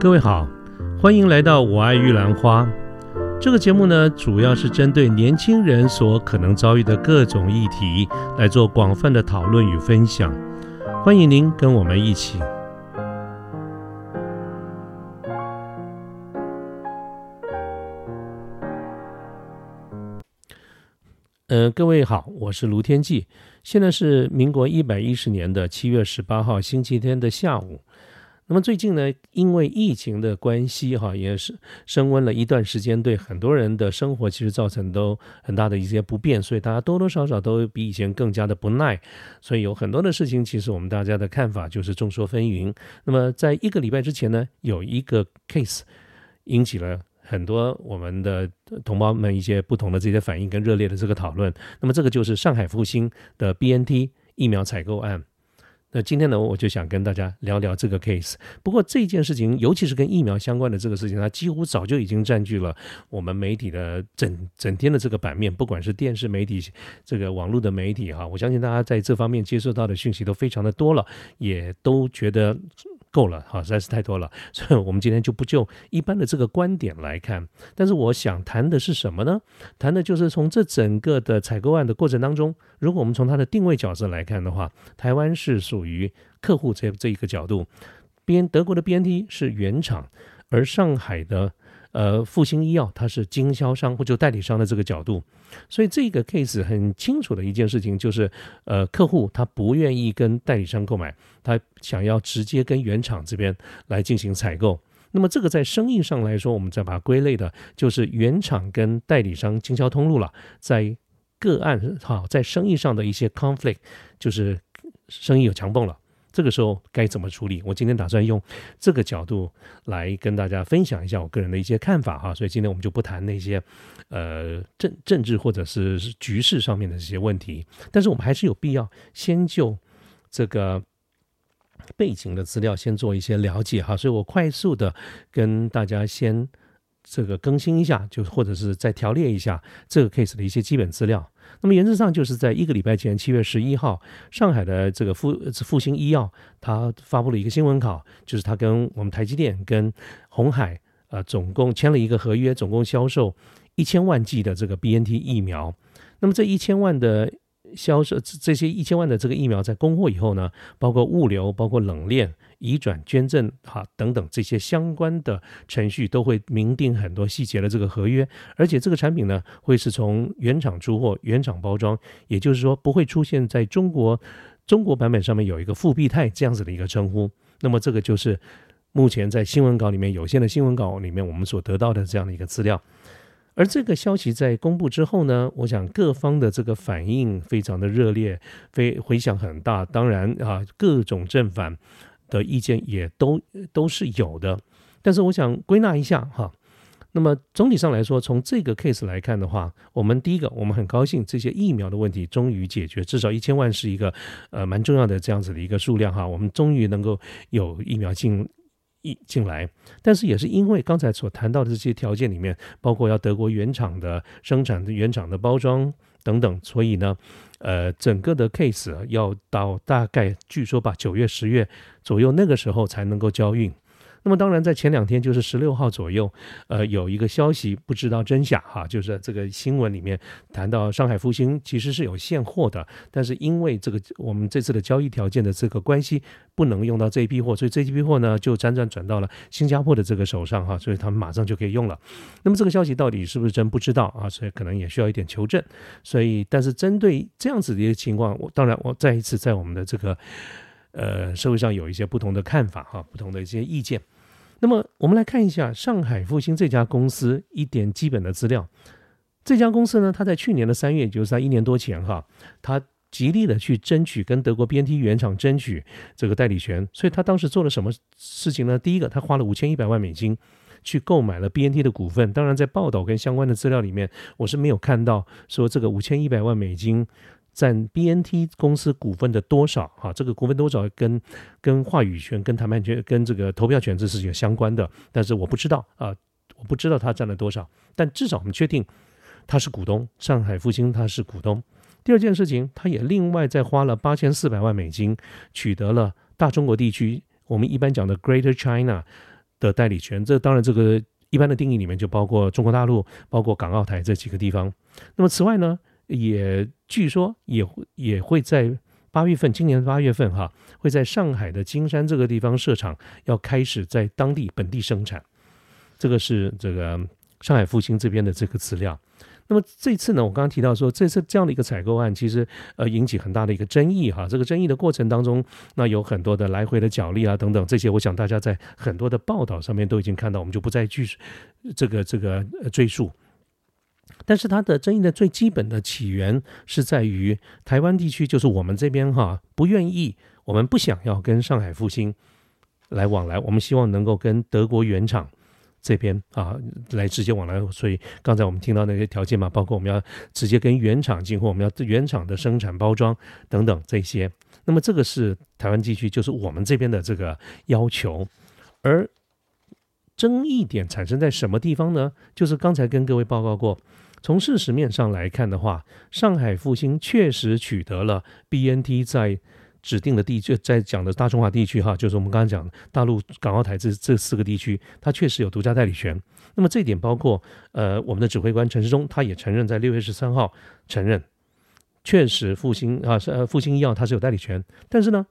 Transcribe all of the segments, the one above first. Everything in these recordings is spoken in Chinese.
各位好，欢迎来到我爱玉兰花。这个节目呢，主要是针对年轻人所可能遭遇的各种议题来做广泛的讨论与分享。欢迎您跟我们一起。呃，各位好，我是卢天记。现在是民国一百一十年的七月十八号星期天的下午。那么最近呢，因为疫情的关系，哈，也是升温了一段时间，对很多人的生活其实造成都很大的一些不便，所以大家多多少少都比以前更加的不耐，所以有很多的事情，其实我们大家的看法就是众说纷纭。那么在一个礼拜之前呢，有一个 case 引起了很多我们的同胞们一些不同的这些反应跟热烈的这个讨论。那么这个就是上海复兴的 BNT 疫苗采购案。那今天呢，我就想跟大家聊聊这个 case。不过这件事情，尤其是跟疫苗相关的这个事情，它几乎早就已经占据了我们媒体的整整天的这个版面，不管是电视媒体、这个网络的媒体哈，我相信大家在这方面接受到的讯息都非常的多了，也都觉得。够了，好，实在是太多了，所以我们今天就不就一般的这个观点来看。但是我想谈的是什么呢？谈的就是从这整个的采购案的过程当中，如果我们从它的定位角色来看的话，台湾是属于客户这这一个角度，B 德国的 BNT 是原厂，而上海的。呃，复兴医药它是经销商或者代理商的这个角度，所以这个 case 很清楚的一件事情就是，呃，客户他不愿意跟代理商购买，他想要直接跟原厂这边来进行采购。那么这个在生意上来说，我们再把它归类的，就是原厂跟代理商经销通路了，在个案哈，在生意上的一些 conflict，就是生意有强蹦了。这个时候该怎么处理？我今天打算用这个角度来跟大家分享一下我个人的一些看法哈。所以今天我们就不谈那些呃政政治或者是局势上面的这些问题，但是我们还是有必要先就这个背景的资料先做一些了解哈。所以我快速的跟大家先这个更新一下，就或者是再条列一下这个 case 的一些基本资料。那么原则上就是在一个礼拜前，七月十一号，上海的这个复复兴医药，它发布了一个新闻稿，就是它跟我们台积电、跟红海，呃，总共签了一个合约，总共销售一千万剂的这个 BNT 疫苗。那么这一千万的。销售这些一千万的这个疫苗在供货以后呢，包括物流、包括冷链、移转、捐赠哈等等这些相关的程序，都会明定很多细节的这个合约。而且这个产品呢，会是从原厂出货、原厂包装，也就是说不会出现在中国中国版本上面有一个复必泰这样子的一个称呼。那么这个就是目前在新闻稿里面有限的新闻稿里面我们所得到的这样的一个资料。而这个消息在公布之后呢，我想各方的这个反应非常的热烈，非回响很大。当然啊，各种正反的意见也都都是有的。但是我想归纳一下哈，那么总体上来说，从这个 case 来看的话，我们第一个，我们很高兴这些疫苗的问题终于解决，至少一千万是一个呃蛮重要的这样子的一个数量哈，我们终于能够有疫苗进。一进来，但是也是因为刚才所谈到的这些条件里面，包括要德国原厂的生产的原厂的包装等等，所以呢，呃，整个的 case 要到大概据说吧，九月十月左右那个时候才能够交运。那么当然，在前两天，就是十六号左右，呃，有一个消息，不知道真假哈，就是这个新闻里面谈到上海复兴其实是有现货的，但是因为这个我们这次的交易条件的这个关系，不能用到这一批货，所以这一批货呢就辗转转到了新加坡的这个手上哈，所以他们马上就可以用了。那么这个消息到底是不是真不知道啊，所以可能也需要一点求证。所以，但是针对这样子的一个情况，我当然我再一次在我们的这个。呃，社会上有一些不同的看法哈，不同的一些意见。那么，我们来看一下上海复兴这家公司一点基本的资料。这家公司呢，它在去年的三月，就是在一年多前哈，它极力的去争取跟德国 BNT 原厂争取这个代理权。所以，他当时做了什么事情呢？第一个，他花了五千一百万美金去购买了 BNT 的股份。当然，在报道跟相关的资料里面，我是没有看到说这个五千一百万美金。占 BNT 公司股份的多少？哈，这个股份多少跟跟话语权、跟谈判权、跟这个投票权这是有相关的。但是我不知道啊，我不知道他占了多少。但至少我们确定他是股东，上海复兴他是股东。第二件事情，他也另外再花了八千四百万美金，取得了大中国地区我们一般讲的 Greater China 的代理权。这当然，这个一般的定义里面就包括中国大陆、包括港澳台这几个地方。那么此外呢，也据说也会也会在八月份，今年八月份哈，会在上海的金山这个地方设厂，要开始在当地本地生产。这个是这个上海复兴这边的这个资料。那么这次呢，我刚刚提到说，这次这样的一个采购案，其实呃引起很大的一个争议哈。这个争议的过程当中，那有很多的来回的角力啊等等，这些我想大家在很多的报道上面都已经看到，我们就不再继续这个这个呃、赘述。但是它的争议的最基本的起源是在于台湾地区，就是我们这边哈不愿意，我们不想要跟上海复兴来往来，我们希望能够跟德国原厂。这边啊，来直接往来，所以刚才我们听到那些条件嘛，包括我们要直接跟原厂进货，我们要原厂的生产包装等等这些。那么这个是台湾地区，就是我们这边的这个要求。而争议点产生在什么地方呢？就是刚才跟各位报告过，从事实面上来看的话，上海复兴确实取得了 BNT 在。指定的地区在讲的大中华地区哈，就是我们刚刚讲的大陆、港澳台这这四个地区，它确实有独家代理权。那么这一点包括呃，我们的指挥官陈世忠他也承认，在六月十三号承认，确实复兴啊是呃复兴医药它是有代理权。但是呢，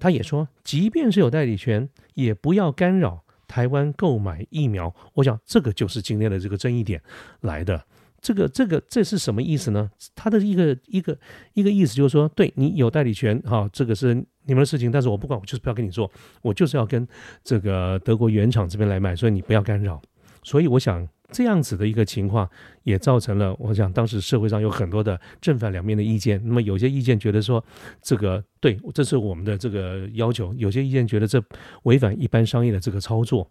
他也说，即便是有代理权，也不要干扰台湾购买疫苗。我想这个就是今天的这个争议点来的。这个这个这是什么意思呢？他的一个一个一个意思就是说，对你有代理权，哈，这个是你们的事情，但是我不管，我就是不要跟你做，我就是要跟这个德国原厂这边来买，所以你不要干扰。所以我想这样子的一个情况，也造成了我想当时社会上有很多的正反两面的意见。那么有些意见觉得说，这个对，这是我们的这个要求；有些意见觉得这违反一般商业的这个操作。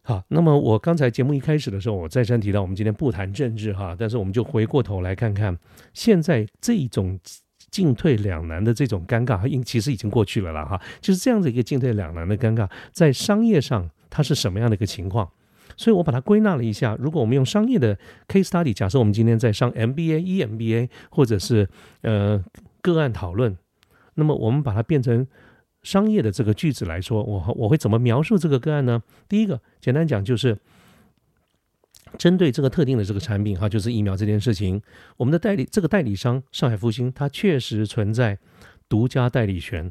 好，那么我刚才节目一开始的时候，我再三提到，我们今天不谈政治哈，但是我们就回过头来看看，现在这种进退两难的这种尴尬，因其实已经过去了了哈，就是这样子一个进退两难的尴尬，在商业上它是什么样的一个情况？所以我把它归纳了一下，如果我们用商业的 case study，假设我们今天在上 MBA、EMBA 或者是呃个案讨论，那么我们把它变成。商业的这个句子来说，我我会怎么描述这个个案呢？第一个，简单讲就是针对这个特定的这个产品哈，就是疫苗这件事情，我们的代理这个代理商上海复兴，它确实存在独家代理权。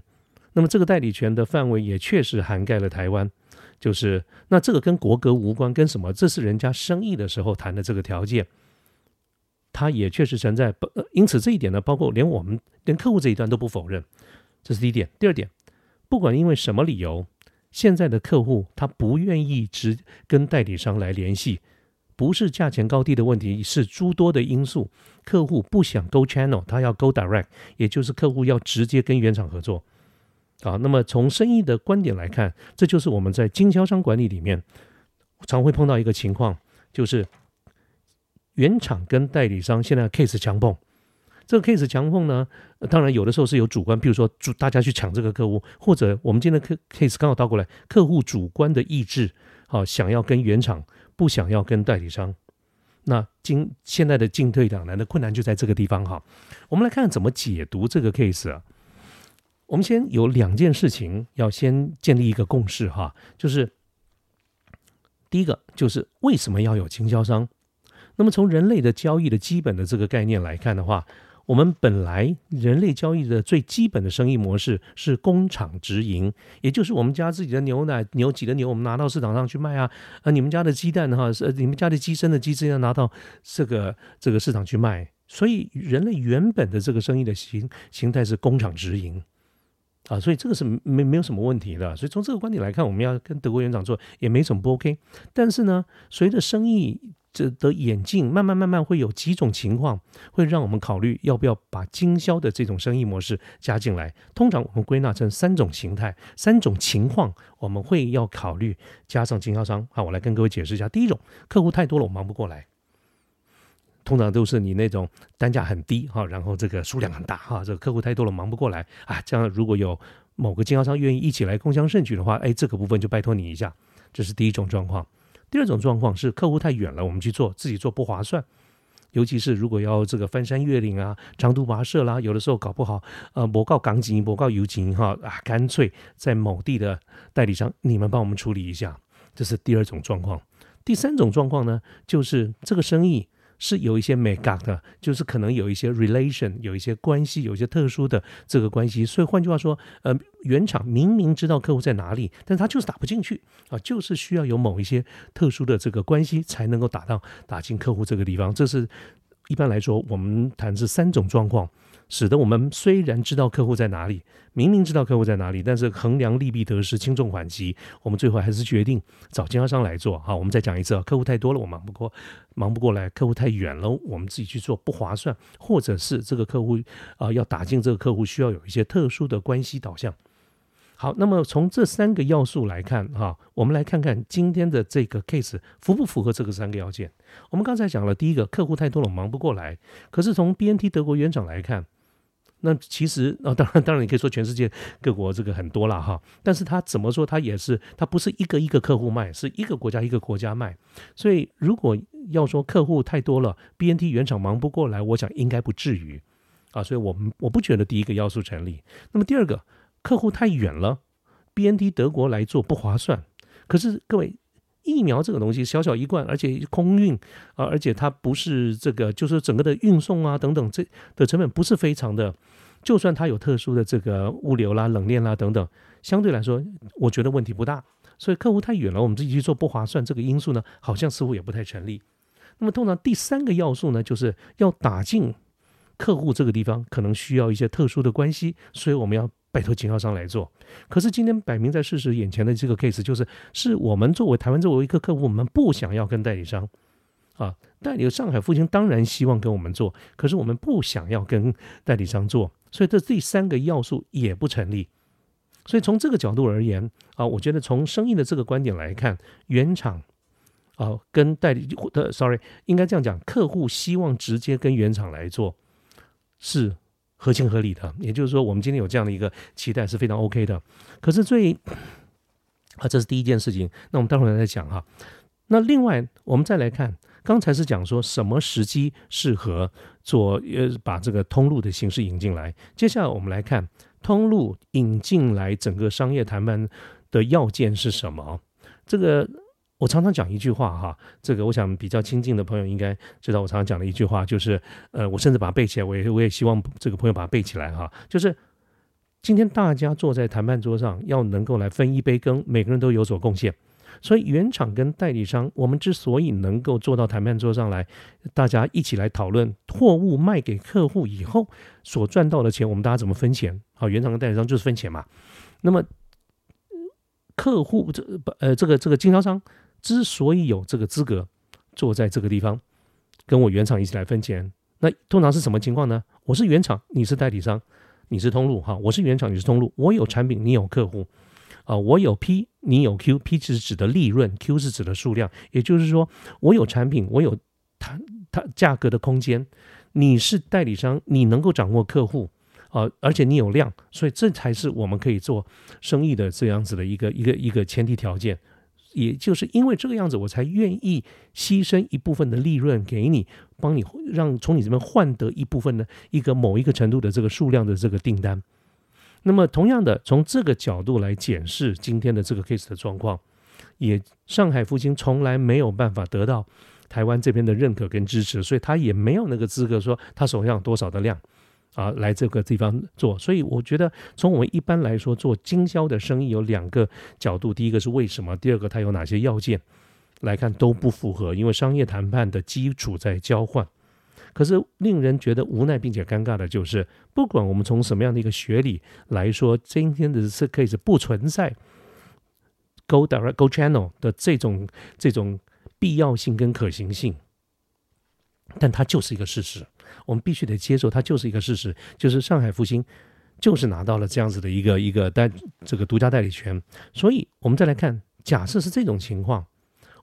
那么这个代理权的范围也确实涵盖了台湾，就是那这个跟国格无关，跟什么？这是人家生意的时候谈的这个条件，它也确实存在。因此这一点呢，包括连我们连客户这一端都不否认，这是第一点。第二点。不管因为什么理由，现在的客户他不愿意直跟代理商来联系，不是价钱高低的问题，是诸多的因素。客户不想 go channel，他要 go direct，也就是客户要直接跟原厂合作。啊，那么从生意的观点来看，这就是我们在经销商管理里面常会碰到一个情况，就是原厂跟代理商现在 case 强碰。这个 case 强碰呢，当然有的时候是有主观，比如说主大家去抢这个客户，或者我们今天的 case 刚好倒过来，客户主观的意志，好想要跟原厂，不想要跟代理商，那今现在的进退两难的困难就在这个地方哈。我们来看看怎么解读这个 case 啊。我们先有两件事情要先建立一个共识哈，就是第一个就是为什么要有经销商？那么从人类的交易的基本的这个概念来看的话，我们本来人类交易的最基本的生意模式是工厂直营，也就是我们家自己的牛奶牛挤的牛，我们拿到市场上去卖啊，啊，你们家的鸡蛋哈是你们家的鸡生的鸡，直接拿到这个这个市场去卖。所以人类原本的这个生意的形形态是工厂直营啊，所以这个是没没有什么问题的。所以从这个观点来看，我们要跟德国园长做也没什么不 OK。但是呢，随着生意这的眼镜慢慢慢慢会有几种情况，会让我们考虑要不要把经销的这种生意模式加进来。通常我们归纳成三种形态、三种情况，我们会要考虑加上经销商。好，我来跟各位解释一下。第一种，客户太多了，我忙不过来。通常都是你那种单价很低哈，然后这个数量很大哈，这个客户太多了，忙不过来啊。这样如果有某个经销商愿意一起来共襄盛举的话，哎，这个部分就拜托你一下。这是第一种状况。第二种状况是客户太远了，我们去做自己做不划算，尤其是如果要这个翻山越岭啊、长途跋涉啦，有的时候搞不好，呃，某告港警、某告油警哈啊，干脆在某地的代理商，你们帮我们处理一下，这是第二种状况。第三种状况呢，就是这个生意。是有一些 make up 的，就是可能有一些 relation，有一些关系，有一些特殊的这个关系。所以换句话说，呃，原厂明明知道客户在哪里，但是他就是打不进去啊，就是需要有某一些特殊的这个关系才能够打到打进客户这个地方。这是一般来说，我们谈是三种状况。使得我们虽然知道客户在哪里，明明知道客户在哪里，但是衡量利弊得失、轻重缓急，我们最后还是决定找经销商来做。好，我们再讲一次，客户太多了，我忙不过，忙不过来；客户太远了，我们自己去做不划算，或者是这个客户啊要打进这个客户，需要有一些特殊的关系导向。好，那么从这三个要素来看，哈，我们来看看今天的这个 case 符不符合这个三个要件。我们刚才讲了，第一个客户太多了，忙不过来。可是从 BNT 德国原厂来看。那其实啊，当然，当然，你可以说全世界各国这个很多了哈，但是他怎么说，他也是，他不是一个一个客户卖，是一个国家一个国家卖。所以如果要说客户太多了，BNT 原厂忙不过来，我想应该不至于啊。所以我们我不觉得第一个要素成立。那么第二个，客户太远了，BNT 德国来做不划算。可是各位，疫苗这个东西小小一罐，而且空运啊，而且它不是这个，就是整个的运送啊等等，这的成本不是非常的。就算它有特殊的这个物流啦、冷链啦等等，相对来说，我觉得问题不大。所以客户太远了，我们自己去做不划算，这个因素呢，好像似乎也不太成立。那么通常第三个要素呢，就是要打进客户这个地方，可能需要一些特殊的关系，所以我们要拜托经销商来做。可是今天摆明在事实眼前的这个 case，就是是我们作为台湾作为一个客户，我们不想要跟代理商。啊，代理上海复兴当然希望跟我们做，可是我们不想要跟代理商做，所以这第三个要素也不成立。所以从这个角度而言啊，我觉得从生意的这个观点来看，原厂啊跟代理的，sorry，应该这样讲，客户希望直接跟原厂来做是合情合理的，也就是说，我们今天有这样的一个期待是非常 OK 的。可是最啊，这是第一件事情，那我们待会儿再讲哈。那另外我们再来看。刚才是讲说什么时机适合做呃把这个通路的形式引进来。接下来我们来看通路引进来整个商业谈判的要件是什么。这个我常常讲一句话哈，这个我想比较亲近的朋友应该知道我常常讲的一句话，就是呃我甚至把它背起来，我也我也希望这个朋友把它背起来哈，就是今天大家坐在谈判桌上要能够来分一杯羹，每个人都有所贡献。所以原厂跟代理商，我们之所以能够坐到谈判桌上来，大家一起来讨论货物卖给客户以后所赚到的钱，我们大家怎么分钱？好，原厂跟代理商就是分钱嘛。那么客户这不呃这个这个经销商之所以有这个资格坐在这个地方跟我原厂一起来分钱，那通常是什么情况呢？我是原厂，你是代理商，你是通路哈，我是原厂，你是通路，我有产品，你有客户。啊，我有 P，你有 Q，P 是指的利润，Q 是指的数量，也就是说，我有产品，我有它它价格的空间，你是代理商，你能够掌握客户，啊，而且你有量，所以这才是我们可以做生意的这样子的一个一个一个前提条件。也就是因为这个样子，我才愿意牺牲一部分的利润给你，帮你让从你这边换得一部分的一个某一个程度的这个数量的这个订单。那么，同样的，从这个角度来检视今天的这个 case 的状况，也上海复兴从来没有办法得到台湾这边的认可跟支持，所以他也没有那个资格说他手上多少的量啊来这个地方做。所以我觉得，从我们一般来说做经销的生意有两个角度：第一个是为什么，第二个它有哪些要件来看都不符合，因为商业谈判的基础在交换。可是令人觉得无奈并且尴尬的就是，不管我们从什么样的一个学理来说，今天的这 case 不存在 go direct go channel 的这种这种必要性跟可行性，但它就是一个事实，我们必须得接受，它就是一个事实，就是上海复兴就是拿到了这样子的一个一个代这个独家代理权，所以我们再来看，假设是这种情况，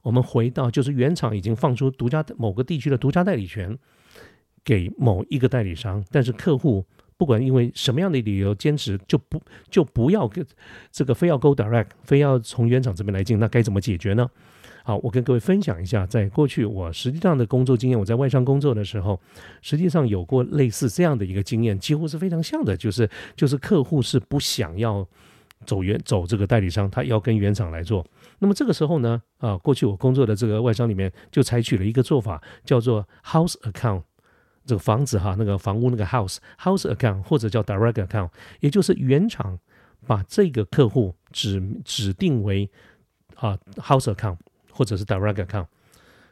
我们回到就是原厂已经放出独家某个地区的独家代理权。给某一个代理商，但是客户不管因为什么样的理由坚持就不就不要跟这个非要 go direct，非要从原厂这边来进，那该怎么解决呢？好，我跟各位分享一下，在过去我实际上的工作经验，我在外商工作的时候，实际上有过类似这样的一个经验，几乎是非常像的，就是就是客户是不想要走原走这个代理商，他要跟原厂来做。那么这个时候呢，啊，过去我工作的这个外商里面就采取了一个做法，叫做 house account，这个房子哈，那个房屋那个 house house account，或者叫 direct account，也就是原厂把这个客户指指定为啊 house account。或者是 direct account，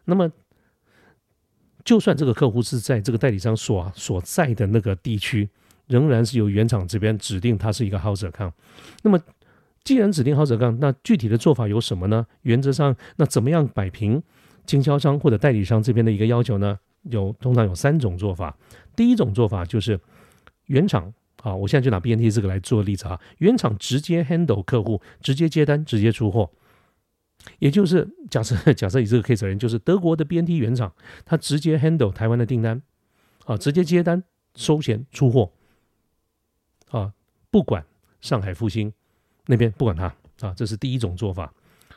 那么就算这个客户是在这个代理商所所在的那个地区，仍然是由原厂这边指定它是一个 house account。那么既然指定 house account，那具体的做法有什么呢？原则上，那怎么样摆平经销商或者代理商这边的一个要求呢？有通常有三种做法。第一种做法就是原厂啊，我现在就拿 BNT 这个来做例子啊，原厂直接 handle 客户，直接接单，直接出货。也就是假设假设以这个 case 而言，就是德国的 BNT 原厂，他直接 handle 台湾的订单，啊，直接接单、收钱、出货，啊，不管上海复兴那边不管他，啊，这是第一种做法。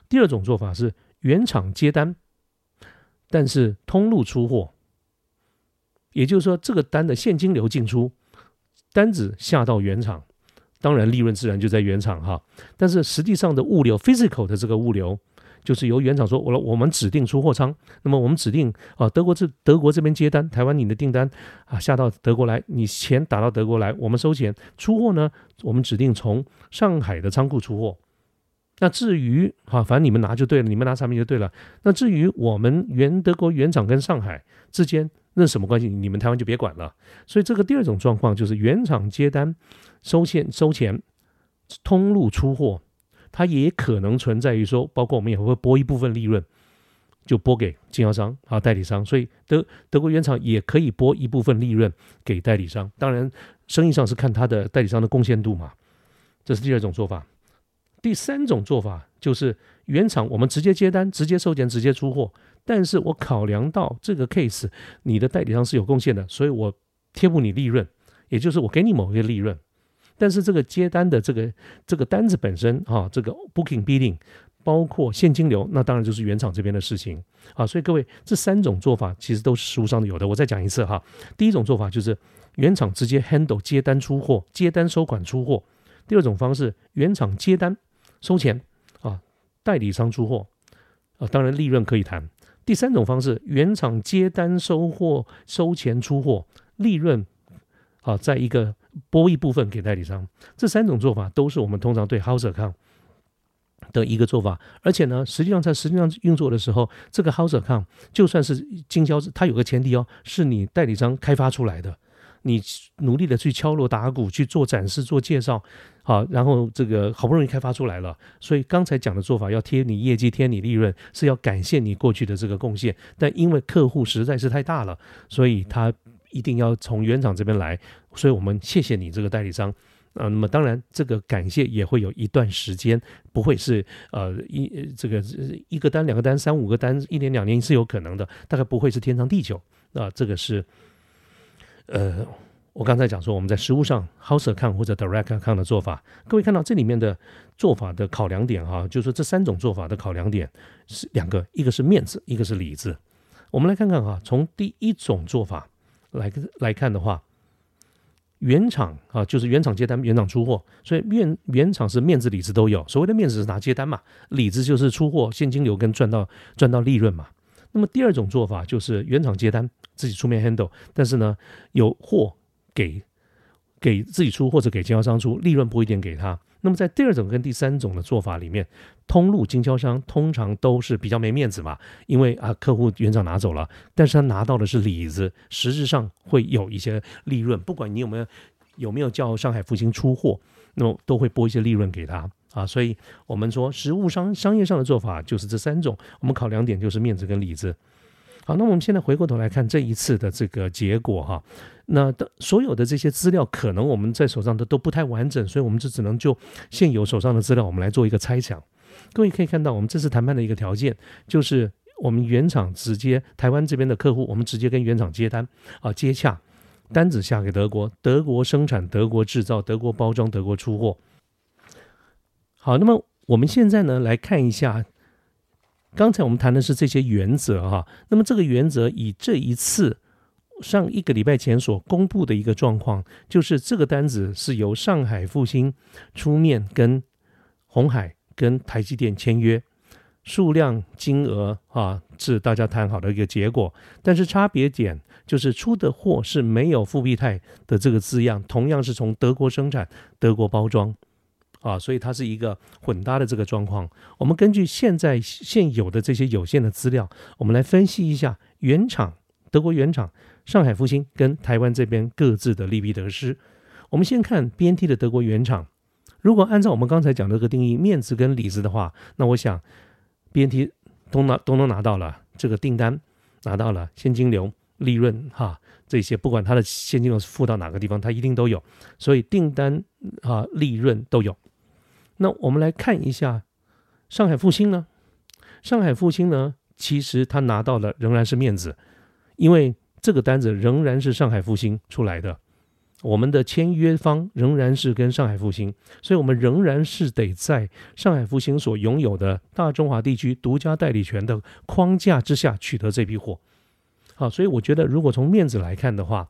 第二种做法是原厂接单，但是通路出货，也就是说这个单的现金流进出，单子下到原厂。当然，利润自然就在原厂哈，但是实际上的物流 physical 的这个物流，就是由原厂说，我我们指定出货仓，那么我们指定啊，德国这德国这边接单，台湾你的订单啊下到德国来，你钱打到德国来，我们收钱，出货呢，我们指定从上海的仓库出货。那至于哈，反正你们拿就对了，你们拿产品就对了。那至于我们原德国原厂跟上海之间。那什么关系？你们台湾就别管了。所以这个第二种状况就是原厂接单、收钱、收钱、通路出货，它也可能存在于说，包括我们也会拨一部分利润，就拨给经销商啊、代理商。所以德德国原厂也可以拨一部分利润给代理商。当然，生意上是看他的代理商的贡献度嘛。这是第二种做法。第三种做法就是原厂我们直接接单、直接收钱、直接出货。但是我考量到这个 case，你的代理商是有贡献的，所以我贴补你利润，也就是我给你某一个利润。但是这个接单的这个这个单子本身啊，这个 booking billing 包括现金流，那当然就是原厂这边的事情啊。所以各位这三种做法其实都是书上有的。我再讲一次哈，第一种做法就是原厂直接 handle 接单出货，接单收款出货；第二种方式，原厂接单收钱啊，代理商出货啊，当然利润可以谈。第三种方式，原厂接单收货、收钱出货，利润啊，在一个拨一部分给代理商。这三种做法都是我们通常对 house account 的一个做法。而且呢，实际上在实际上运作的时候，这个 house account 就算是经销，它有个前提哦，是你代理商开发出来的。你努力的去敲锣打鼓去做展示做介绍，好，然后这个好不容易开发出来了，所以刚才讲的做法要贴你业绩贴你利润，是要感谢你过去的这个贡献。但因为客户实在是太大了，所以他一定要从原厂这边来，所以我们谢谢你这个代理商。啊，那么当然这个感谢也会有一段时间，不会是呃一这个一个单两个单三五个单一年两年是有可能的，大概不会是天长地久。啊，这个是。呃，我刚才讲说，我们在实物上 house account 或者 direct account 的做法，各位看到这里面的做法的考量点哈，就是说这三种做法的考量点是两个，一个是面子，一个是里子。我们来看看哈，从第一种做法来来看的话，原厂啊，就是原厂接单，原厂出货，所以面原厂是面子里子都有。所谓的面子是拿接单嘛，里子就是出货现金流跟赚到赚到利润嘛。那么第二种做法就是原厂接单。自己出面 handle，但是呢，有货给给自己出或者给经销商出，利润不一定给他。那么在第二种跟第三种的做法里面，通路经销商通常都是比较没面子嘛，因为啊客户原厂拿走了，但是他拿到的是里子，实质上会有一些利润。不管你有没有有没有叫上海复兴出货，那么都会拨一些利润给他啊。所以我们说实物商商业上的做法就是这三种，我们考两点就是面子跟里子。好，那我们现在回过头来看这一次的这个结果哈，那的所有的这些资料可能我们在手上的都不太完整，所以我们就只能就现有手上的资料，我们来做一个猜想。各位可以看到，我们这次谈判的一个条件就是我们原厂直接台湾这边的客户，我们直接跟原厂接单啊，接洽单子下给德国，德国生产，德国制造，德国包装，德国出货。好，那么我们现在呢来看一下。刚才我们谈的是这些原则哈，那么这个原则以这一次上一个礼拜前所公布的一个状况，就是这个单子是由上海复兴出面跟红海跟台积电签约，数量金额啊是大家谈好的一个结果，但是差别点就是出的货是没有复必泰的这个字样，同样是从德国生产、德国包装。啊，所以它是一个混搭的这个状况。我们根据现在现有的这些有限的资料，我们来分析一下原厂德国原厂上海复兴跟台湾这边各自的利弊得失。我们先看 BNT 的德国原厂，如果按照我们刚才讲的这个定义，面子跟里子的话，那我想 BNT 都拿都能拿到了这个订单，拿到了现金流、利润哈。这些不管它的现金流是付到哪个地方，它一定都有，所以订单啊利润都有。那我们来看一下上海复兴呢？上海复兴呢，其实它拿到的仍然是面子，因为这个单子仍然是上海复兴出来的，我们的签约方仍然是跟上海复兴，所以我们仍然是得在上海复兴所拥有的大中华地区独家代理权的框架之下取得这批货。好，所以我觉得如果从面子来看的话，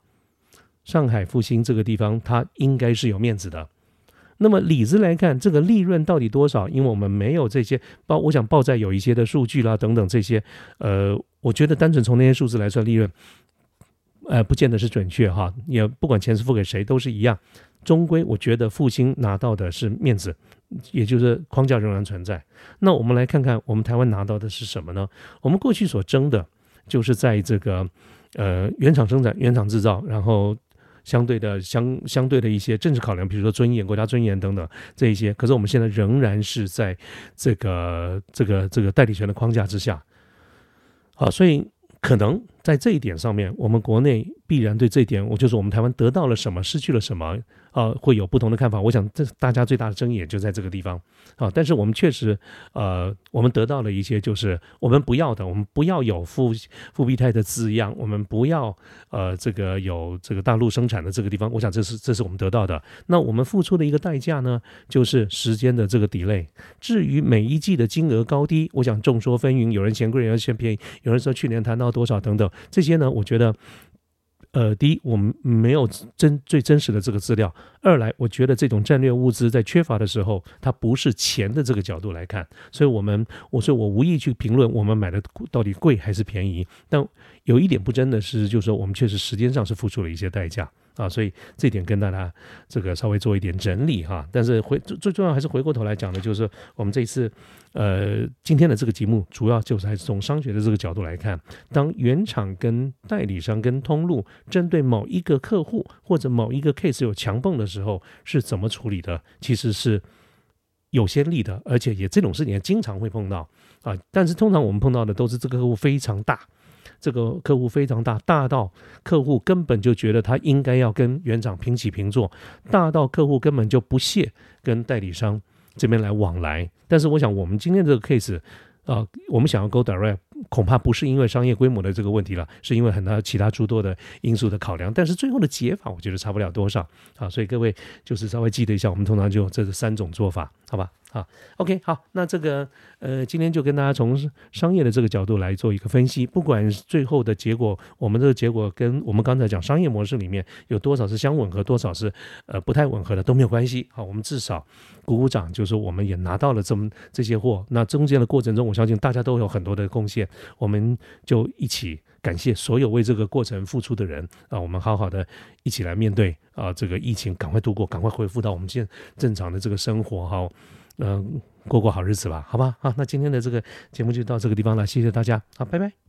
上海复兴这个地方它应该是有面子的。那么里子来看，这个利润到底多少？因为我们没有这些报，我想报在有一些的数据啦，等等这些，呃，我觉得单纯从那些数字来算利润，呃，不见得是准确哈。也不管钱是付给谁都是一样，终归我觉得复兴拿到的是面子，也就是框架仍然存在。那我们来看看我们台湾拿到的是什么呢？我们过去所争的就是在这个呃原厂生产、原厂制造，然后。相对的相相对的一些政治考量，比如说尊严、国家尊严等等这一些，可是我们现在仍然是在这个这个这个代理权的框架之下，好，所以可能在这一点上面，我们国内必然对这一点，我就是我们台湾得到了什么，失去了什么。啊，会有不同的看法。我想，这大家最大的争议也就在这个地方啊。但是我们确实，呃，我们得到了一些，就是我们不要的，我们不要有复复必泰的字样，我们不要呃这个有这个大陆生产的这个地方。我想，这是这是我们得到的。那我们付出的一个代价呢，就是时间的这个 delay。至于每一季的金额高低，我想众说纷纭，有人嫌贵，有人嫌便宜，有人说去年谈到多少等等，这些呢，我觉得。呃，第一，我们没有真最真实的这个资料；二来，我觉得这种战略物资在缺乏的时候，它不是钱的这个角度来看，所以我们，我说我无意去评论我们买的到底贵还是便宜。但有一点不争的是，就是说我们确实时间上是付出了一些代价。啊，所以这点跟大家这个稍微做一点整理哈。但是回最最重要还是回过头来讲的，就是我们这一次呃今天的这个节目，主要就是还是从商学的这个角度来看，当原厂跟代理商跟通路针对某一个客户或者某一个 case 有强泵的时候，是怎么处理的？其实是有先例的，而且也这种事情也经常会碰到啊。但是通常我们碰到的都是这个客户非常大。这个客户非常大，大到客户根本就觉得他应该要跟园长平起平坐，大到客户根本就不屑跟代理商这边来往来。但是我想，我们今天这个 case，呃，我们想要 go direct，恐怕不是因为商业规模的这个问题了，是因为很多其他诸多的因素的考量。但是最后的解法，我觉得差不了多少啊。所以各位就是稍微记得一下，我们通常就这三种做法，好吧？好，OK，好，那这个呃，今天就跟大家从商业的这个角度来做一个分析。不管最后的结果，我们这个结果跟我们刚才讲商业模式里面有多少是相吻合，多少是呃不太吻合的都没有关系。好，我们至少鼓鼓掌，就是我们也拿到了这么这些货。那中间的过程中，我相信大家都有很多的贡献，我们就一起感谢所有为这个过程付出的人啊。我们好好的一起来面对啊，这个疫情赶快度过，赶快恢复到我们现正常的这个生活哈。嗯，过过好日子吧，好吧，好，那今天的这个节目就到这个地方了，谢谢大家，好，拜拜。